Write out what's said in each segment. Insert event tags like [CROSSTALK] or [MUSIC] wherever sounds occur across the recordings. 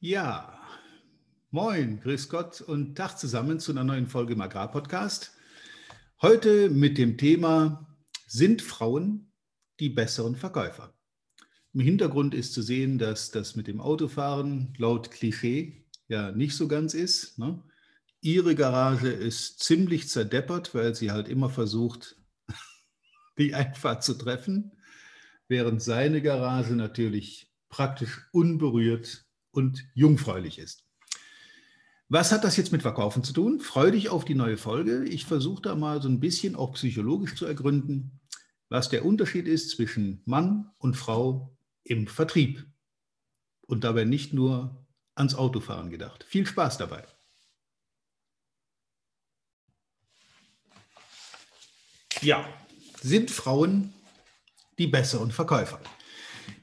Ja, moin, grüß Gott und Tag zusammen zu einer neuen Folge im Agrarpodcast. Heute mit dem Thema, sind Frauen die besseren Verkäufer? Im Hintergrund ist zu sehen, dass das mit dem Autofahren laut Klischee ja nicht so ganz ist. Ne? Ihre Garage ist ziemlich zerdeppert, weil sie halt immer versucht, [LAUGHS] die Einfahrt zu treffen, während seine Garage natürlich praktisch unberührt und jungfräulich ist. Was hat das jetzt mit Verkaufen zu tun? Freu dich auf die neue Folge. Ich versuche da mal so ein bisschen auch psychologisch zu ergründen, was der Unterschied ist zwischen Mann und Frau im Vertrieb. Und dabei nicht nur ans Autofahren gedacht. Viel Spaß dabei. Ja, sind Frauen die besseren Verkäufer?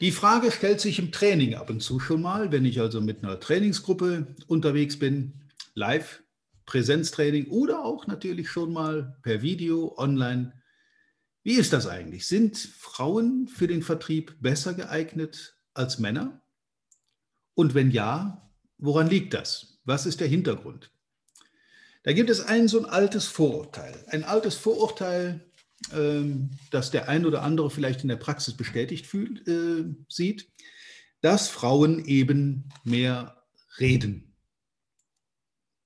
Die Frage stellt sich im Training ab und zu schon mal, wenn ich also mit einer Trainingsgruppe unterwegs bin, live, Präsenztraining oder auch natürlich schon mal per Video, online. Wie ist das eigentlich? Sind Frauen für den Vertrieb besser geeignet als Männer? Und wenn ja, woran liegt das? Was ist der Hintergrund? Da gibt es ein so ein altes Vorurteil. Ein altes Vorurteil, ähm, das der ein oder andere vielleicht in der Praxis bestätigt fühlt, äh, sieht, dass Frauen eben mehr reden.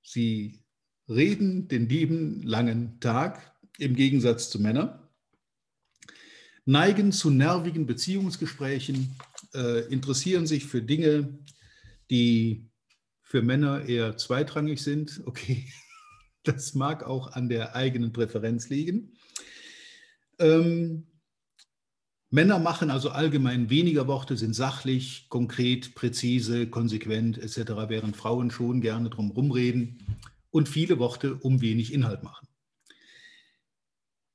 Sie reden den lieben langen Tag im Gegensatz zu Männern, neigen zu nervigen Beziehungsgesprächen, äh, interessieren sich für Dinge, die für Männer eher zweitrangig sind. Okay, [LAUGHS] das mag auch an der eigenen Präferenz liegen. Ähm, Männer machen also allgemein weniger Worte, sind sachlich, konkret, präzise, konsequent etc., während Frauen schon gerne drum rumreden und viele Worte um wenig Inhalt machen.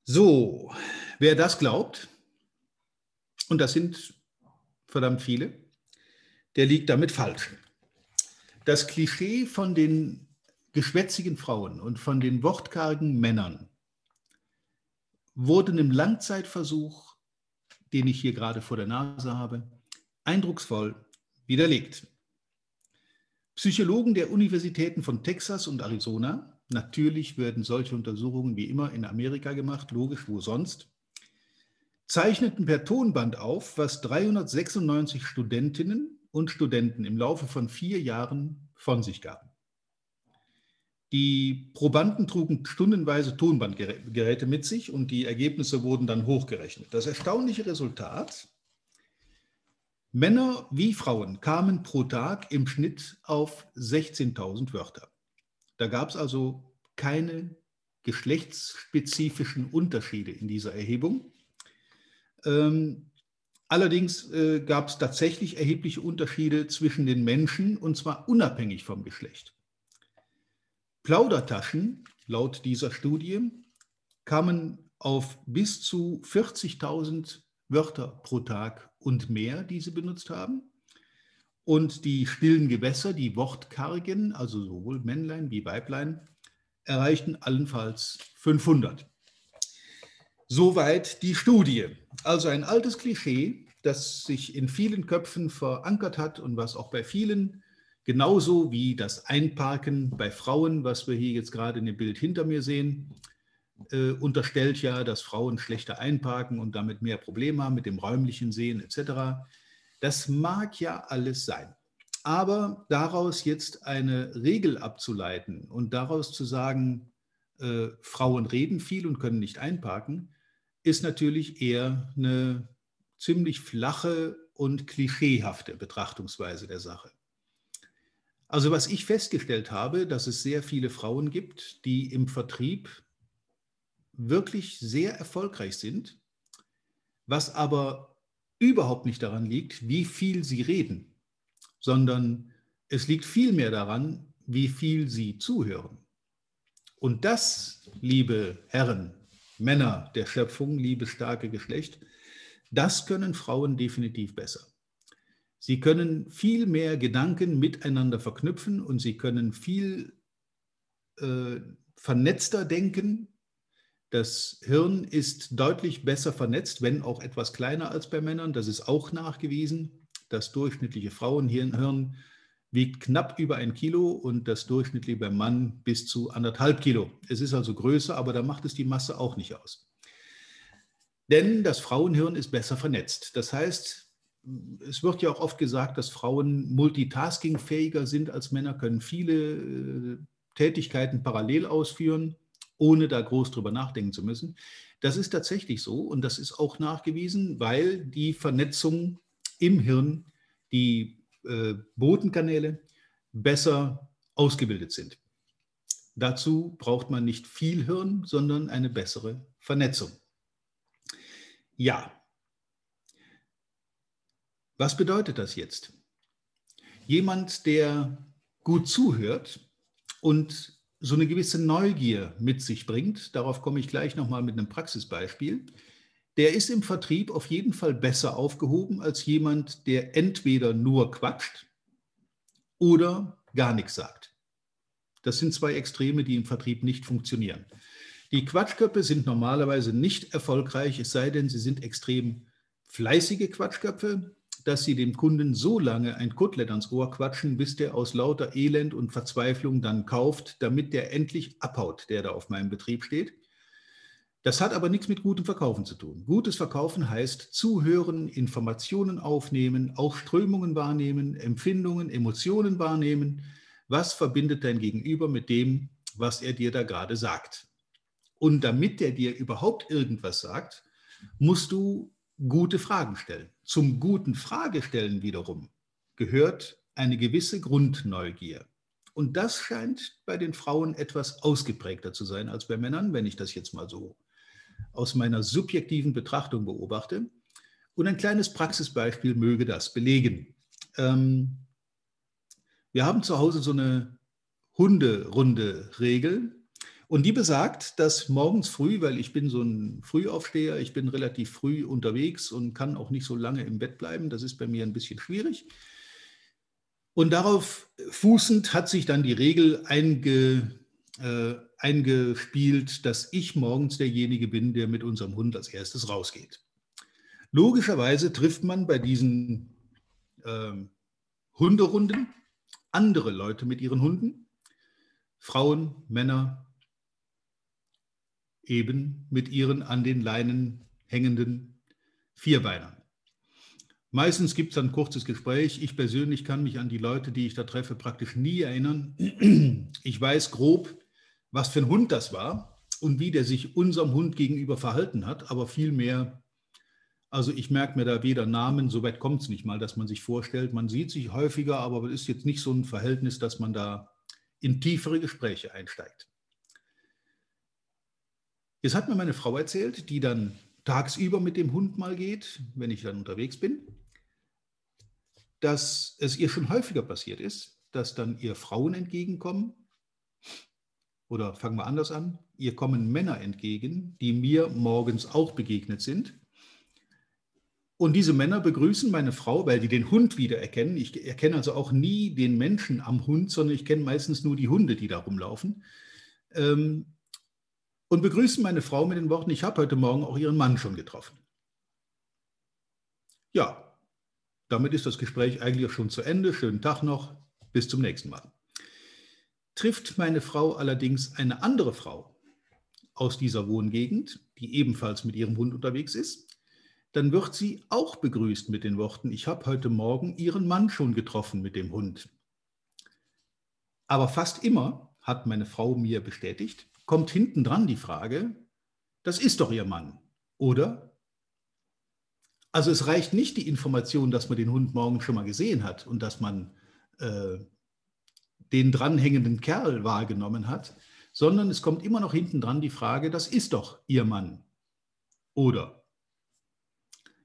So, wer das glaubt, und das sind verdammt viele, der liegt damit falsch. Das Klischee von den geschwätzigen Frauen und von den wortkargen Männern wurden im Langzeitversuch, den ich hier gerade vor der Nase habe, eindrucksvoll widerlegt. Psychologen der Universitäten von Texas und Arizona, natürlich werden solche Untersuchungen wie immer in Amerika gemacht, logisch, wo sonst, zeichneten per Tonband auf, was 396 Studentinnen und Studenten im Laufe von vier Jahren von sich gaben. Die Probanden trugen stundenweise Tonbandgeräte mit sich und die Ergebnisse wurden dann hochgerechnet. Das erstaunliche Resultat, Männer wie Frauen kamen pro Tag im Schnitt auf 16.000 Wörter. Da gab es also keine geschlechtsspezifischen Unterschiede in dieser Erhebung. Ähm, allerdings äh, gab es tatsächlich erhebliche Unterschiede zwischen den Menschen und zwar unabhängig vom Geschlecht. Plaudertaschen, laut dieser Studie, kamen auf bis zu 40.000 Wörter pro Tag und mehr, die sie benutzt haben. Und die stillen Gewässer, die wortkargen, also sowohl Männlein wie Weiblein, erreichten allenfalls 500. Soweit die Studie. Also ein altes Klischee, das sich in vielen Köpfen verankert hat und was auch bei vielen Genauso wie das Einparken bei Frauen, was wir hier jetzt gerade in dem Bild hinter mir sehen, äh, unterstellt ja, dass Frauen schlechter einparken und damit mehr Probleme haben mit dem räumlichen Sehen etc. Das mag ja alles sein. Aber daraus jetzt eine Regel abzuleiten und daraus zu sagen, äh, Frauen reden viel und können nicht einparken, ist natürlich eher eine ziemlich flache und klischeehafte Betrachtungsweise der Sache. Also was ich festgestellt habe, dass es sehr viele Frauen gibt, die im Vertrieb wirklich sehr erfolgreich sind, was aber überhaupt nicht daran liegt, wie viel sie reden, sondern es liegt vielmehr daran, wie viel sie zuhören. Und das, liebe Herren, Männer der Schöpfung, liebes starke Geschlecht, das können Frauen definitiv besser. Sie können viel mehr Gedanken miteinander verknüpfen und Sie können viel äh, vernetzter denken. Das Hirn ist deutlich besser vernetzt, wenn auch etwas kleiner als bei Männern. Das ist auch nachgewiesen. Das durchschnittliche Frauenhirn wiegt knapp über ein Kilo und das durchschnittliche beim Mann bis zu anderthalb Kilo. Es ist also größer, aber da macht es die Masse auch nicht aus. Denn das Frauenhirn ist besser vernetzt. Das heißt, es wird ja auch oft gesagt, dass Frauen multitaskingfähiger sind als Männer, können viele äh, Tätigkeiten parallel ausführen, ohne da groß drüber nachdenken zu müssen. Das ist tatsächlich so und das ist auch nachgewiesen, weil die Vernetzung im Hirn, die äh, Botenkanäle besser ausgebildet sind. Dazu braucht man nicht viel Hirn, sondern eine bessere Vernetzung. Ja, was bedeutet das jetzt? Jemand, der gut zuhört und so eine gewisse Neugier mit sich bringt, darauf komme ich gleich nochmal mit einem Praxisbeispiel, der ist im Vertrieb auf jeden Fall besser aufgehoben als jemand, der entweder nur quatscht oder gar nichts sagt. Das sind zwei Extreme, die im Vertrieb nicht funktionieren. Die Quatschköpfe sind normalerweise nicht erfolgreich, es sei denn, sie sind extrem fleißige Quatschköpfe, dass sie dem Kunden so lange ein Kotelett ans Ohr quatschen, bis der aus lauter Elend und Verzweiflung dann kauft, damit der endlich abhaut, der da auf meinem Betrieb steht. Das hat aber nichts mit gutem Verkaufen zu tun. Gutes Verkaufen heißt zuhören, Informationen aufnehmen, auch Strömungen wahrnehmen, Empfindungen, Emotionen wahrnehmen. Was verbindet dein Gegenüber mit dem, was er dir da gerade sagt? Und damit er dir überhaupt irgendwas sagt, musst du gute Fragen stellen. Zum guten Fragestellen wiederum gehört eine gewisse Grundneugier. Und das scheint bei den Frauen etwas ausgeprägter zu sein als bei Männern, wenn ich das jetzt mal so aus meiner subjektiven Betrachtung beobachte. Und ein kleines Praxisbeispiel möge das belegen. Ähm, wir haben zu Hause so eine Hunderunde-Regel. Und die besagt, dass morgens früh, weil ich bin so ein Frühaufsteher, ich bin relativ früh unterwegs und kann auch nicht so lange im Bett bleiben, das ist bei mir ein bisschen schwierig. Und darauf fußend hat sich dann die Regel einge, äh, eingespielt, dass ich morgens derjenige bin, der mit unserem Hund als erstes rausgeht. Logischerweise trifft man bei diesen äh, Hunderunden andere Leute mit ihren Hunden, Frauen, Männer, eben mit ihren an den Leinen hängenden Vierbeinern. Meistens gibt es ein kurzes Gespräch. Ich persönlich kann mich an die Leute, die ich da treffe, praktisch nie erinnern. Ich weiß grob, was für ein Hund das war und wie der sich unserem Hund gegenüber verhalten hat, aber viel mehr. Also ich merke mir da weder Namen, soweit kommt es nicht mal, dass man sich vorstellt. Man sieht sich häufiger, aber es ist jetzt nicht so ein Verhältnis, dass man da in tiefere Gespräche einsteigt. Jetzt hat mir meine Frau erzählt, die dann tagsüber mit dem Hund mal geht, wenn ich dann unterwegs bin, dass es ihr schon häufiger passiert ist, dass dann ihr Frauen entgegenkommen. Oder fangen wir anders an, ihr kommen Männer entgegen, die mir morgens auch begegnet sind. Und diese Männer begrüßen meine Frau, weil die den Hund wiedererkennen. Ich erkenne also auch nie den Menschen am Hund, sondern ich kenne meistens nur die Hunde, die da rumlaufen. Ähm, und begrüßen meine Frau mit den Worten, ich habe heute Morgen auch ihren Mann schon getroffen. Ja, damit ist das Gespräch eigentlich auch schon zu Ende. Schönen Tag noch, bis zum nächsten Mal. Trifft meine Frau allerdings eine andere Frau aus dieser Wohngegend, die ebenfalls mit ihrem Hund unterwegs ist, dann wird sie auch begrüßt mit den Worten, ich habe heute Morgen Ihren Mann schon getroffen mit dem Hund. Aber fast immer, hat meine Frau mir bestätigt, kommt hinten dran die Frage, das ist doch Ihr Mann, oder? Also es reicht nicht die Information, dass man den Hund morgen schon mal gesehen hat und dass man äh, den dranhängenden Kerl wahrgenommen hat, sondern es kommt immer noch hinten dran die Frage, das ist doch Ihr Mann, oder?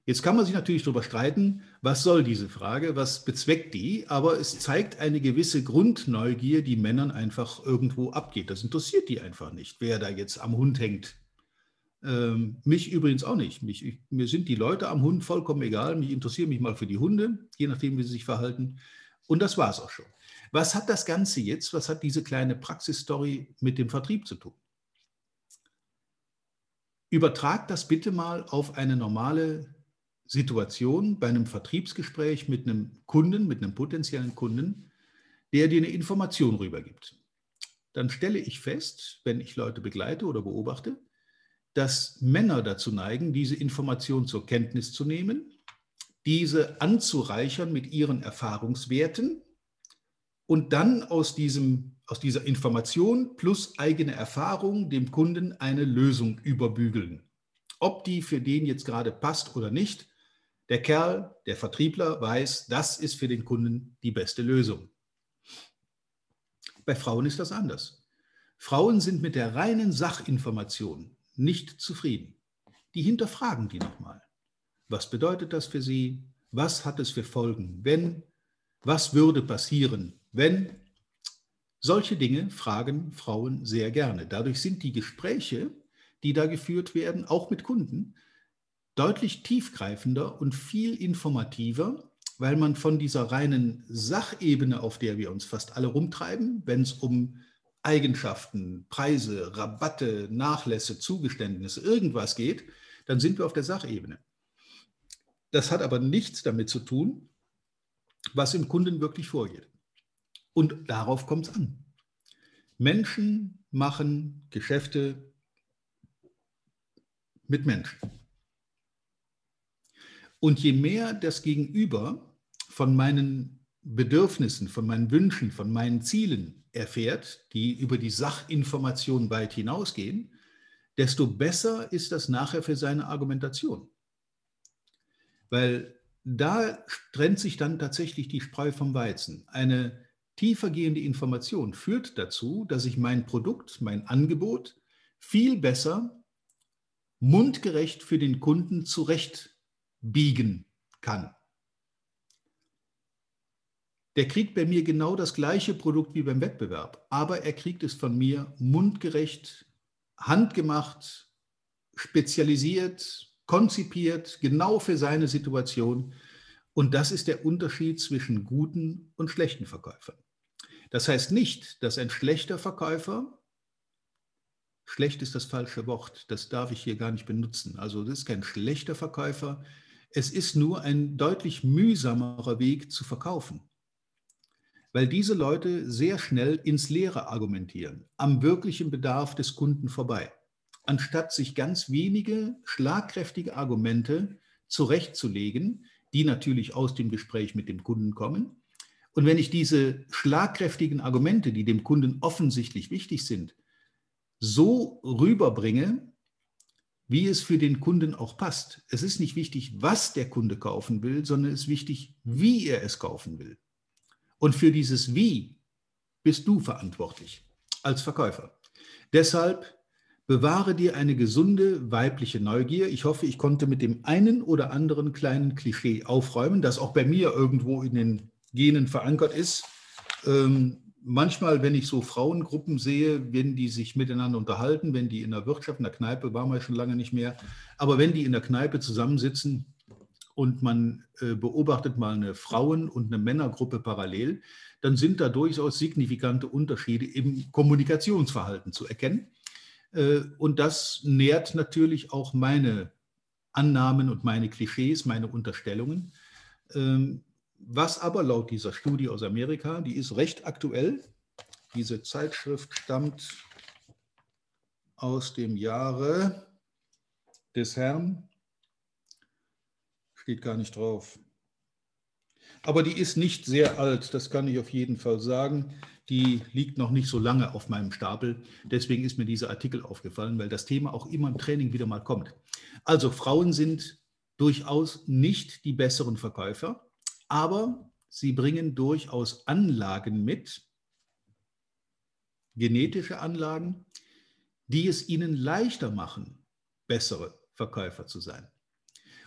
Jetzt kann man sich natürlich darüber streiten, was soll diese Frage, was bezweckt die, aber es zeigt eine gewisse Grundneugier, die Männern einfach irgendwo abgeht. Das interessiert die einfach nicht, wer da jetzt am Hund hängt. Ähm, mich übrigens auch nicht. Mich, ich, mir sind die Leute am Hund vollkommen egal. Mich interessiert mich mal für die Hunde, je nachdem, wie sie sich verhalten. Und das war es auch schon. Was hat das Ganze jetzt, was hat diese kleine Praxisstory mit dem Vertrieb zu tun? Übertrag das bitte mal auf eine normale Situation bei einem Vertriebsgespräch mit einem Kunden, mit einem potenziellen Kunden, der dir eine Information rübergibt. Dann stelle ich fest, wenn ich Leute begleite oder beobachte, dass Männer dazu neigen, diese Information zur Kenntnis zu nehmen, diese anzureichern mit ihren Erfahrungswerten und dann aus, diesem, aus dieser Information plus eigene Erfahrung dem Kunden eine Lösung überbügeln. Ob die für den jetzt gerade passt oder nicht, der Kerl, der Vertriebler weiß, das ist für den Kunden die beste Lösung. Bei Frauen ist das anders. Frauen sind mit der reinen Sachinformation nicht zufrieden. Die hinterfragen die nochmal. Was bedeutet das für sie? Was hat es für Folgen, wenn? Was würde passieren, wenn? Solche Dinge fragen Frauen sehr gerne. Dadurch sind die Gespräche, die da geführt werden, auch mit Kunden, deutlich tiefgreifender und viel informativer, weil man von dieser reinen Sachebene, auf der wir uns fast alle rumtreiben, wenn es um Eigenschaften, Preise, Rabatte, Nachlässe, Zugeständnisse, irgendwas geht, dann sind wir auf der Sachebene. Das hat aber nichts damit zu tun, was im Kunden wirklich vorgeht. Und darauf kommt es an. Menschen machen Geschäfte mit Menschen. Und je mehr das Gegenüber von meinen Bedürfnissen, von meinen Wünschen, von meinen Zielen erfährt, die über die Sachinformation weit hinausgehen, desto besser ist das nachher für seine Argumentation. Weil da trennt sich dann tatsächlich die Spreu vom Weizen. Eine tiefergehende Information führt dazu, dass ich mein Produkt, mein Angebot viel besser mundgerecht für den Kunden zurechtbiegen kann. Der kriegt bei mir genau das gleiche Produkt wie beim Wettbewerb, aber er kriegt es von mir mundgerecht, handgemacht, spezialisiert, konzipiert, genau für seine Situation. Und das ist der Unterschied zwischen guten und schlechten Verkäufern. Das heißt nicht, dass ein schlechter Verkäufer, schlecht ist das falsche Wort, das darf ich hier gar nicht benutzen. Also das ist kein schlechter Verkäufer, es ist nur ein deutlich mühsamerer Weg zu verkaufen weil diese Leute sehr schnell ins Leere argumentieren, am wirklichen Bedarf des Kunden vorbei, anstatt sich ganz wenige schlagkräftige Argumente zurechtzulegen, die natürlich aus dem Gespräch mit dem Kunden kommen. Und wenn ich diese schlagkräftigen Argumente, die dem Kunden offensichtlich wichtig sind, so rüberbringe, wie es für den Kunden auch passt. Es ist nicht wichtig, was der Kunde kaufen will, sondern es ist wichtig, wie er es kaufen will. Und für dieses Wie bist du verantwortlich als Verkäufer. Deshalb bewahre dir eine gesunde weibliche Neugier. Ich hoffe, ich konnte mit dem einen oder anderen kleinen Klischee aufräumen, das auch bei mir irgendwo in den Genen verankert ist. Ähm, manchmal, wenn ich so Frauengruppen sehe, wenn die sich miteinander unterhalten, wenn die in der Wirtschaft, in der Kneipe, waren wir schon lange nicht mehr, aber wenn die in der Kneipe zusammensitzen, und man äh, beobachtet mal eine Frauen- und eine Männergruppe parallel, dann sind da durchaus signifikante Unterschiede im Kommunikationsverhalten zu erkennen. Äh, und das nährt natürlich auch meine Annahmen und meine Klischees, meine Unterstellungen. Ähm, was aber laut dieser Studie aus Amerika, die ist recht aktuell, diese Zeitschrift stammt aus dem Jahre des Herrn steht gar nicht drauf. Aber die ist nicht sehr alt, das kann ich auf jeden Fall sagen. Die liegt noch nicht so lange auf meinem Stapel. Deswegen ist mir dieser Artikel aufgefallen, weil das Thema auch immer im Training wieder mal kommt. Also Frauen sind durchaus nicht die besseren Verkäufer, aber sie bringen durchaus Anlagen mit, genetische Anlagen, die es ihnen leichter machen, bessere Verkäufer zu sein.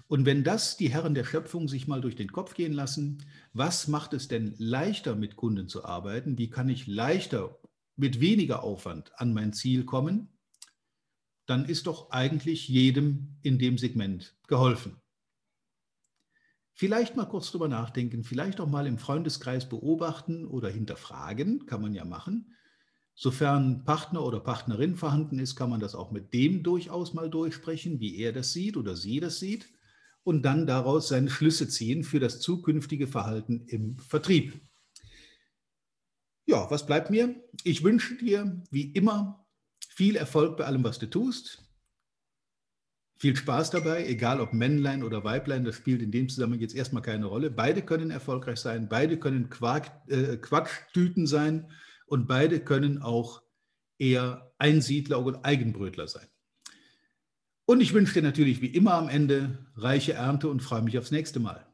Und wenn das die Herren der Schöpfung sich mal durch den Kopf gehen lassen, was macht es denn leichter mit Kunden zu arbeiten? Wie kann ich leichter mit weniger Aufwand an mein Ziel kommen? Dann ist doch eigentlich jedem in dem Segment geholfen. Vielleicht mal kurz drüber nachdenken, vielleicht auch mal im Freundeskreis beobachten oder hinterfragen, kann man ja machen. Sofern Partner oder Partnerin vorhanden ist, kann man das auch mit dem durchaus mal durchsprechen, wie er das sieht oder sie das sieht und dann daraus seine Schlüsse ziehen für das zukünftige Verhalten im Vertrieb. Ja, was bleibt mir? Ich wünsche dir wie immer viel Erfolg bei allem, was du tust. Viel Spaß dabei, egal ob Männlein oder Weiblein, das spielt in dem Zusammenhang jetzt erstmal keine Rolle. Beide können erfolgreich sein, beide können Quark, äh, Quatschtüten sein und beide können auch eher Einsiedler und Eigenbrötler sein. Und ich wünsche dir natürlich wie immer am Ende reiche Ernte und freue mich aufs nächste Mal.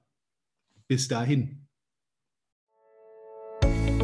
Bis dahin.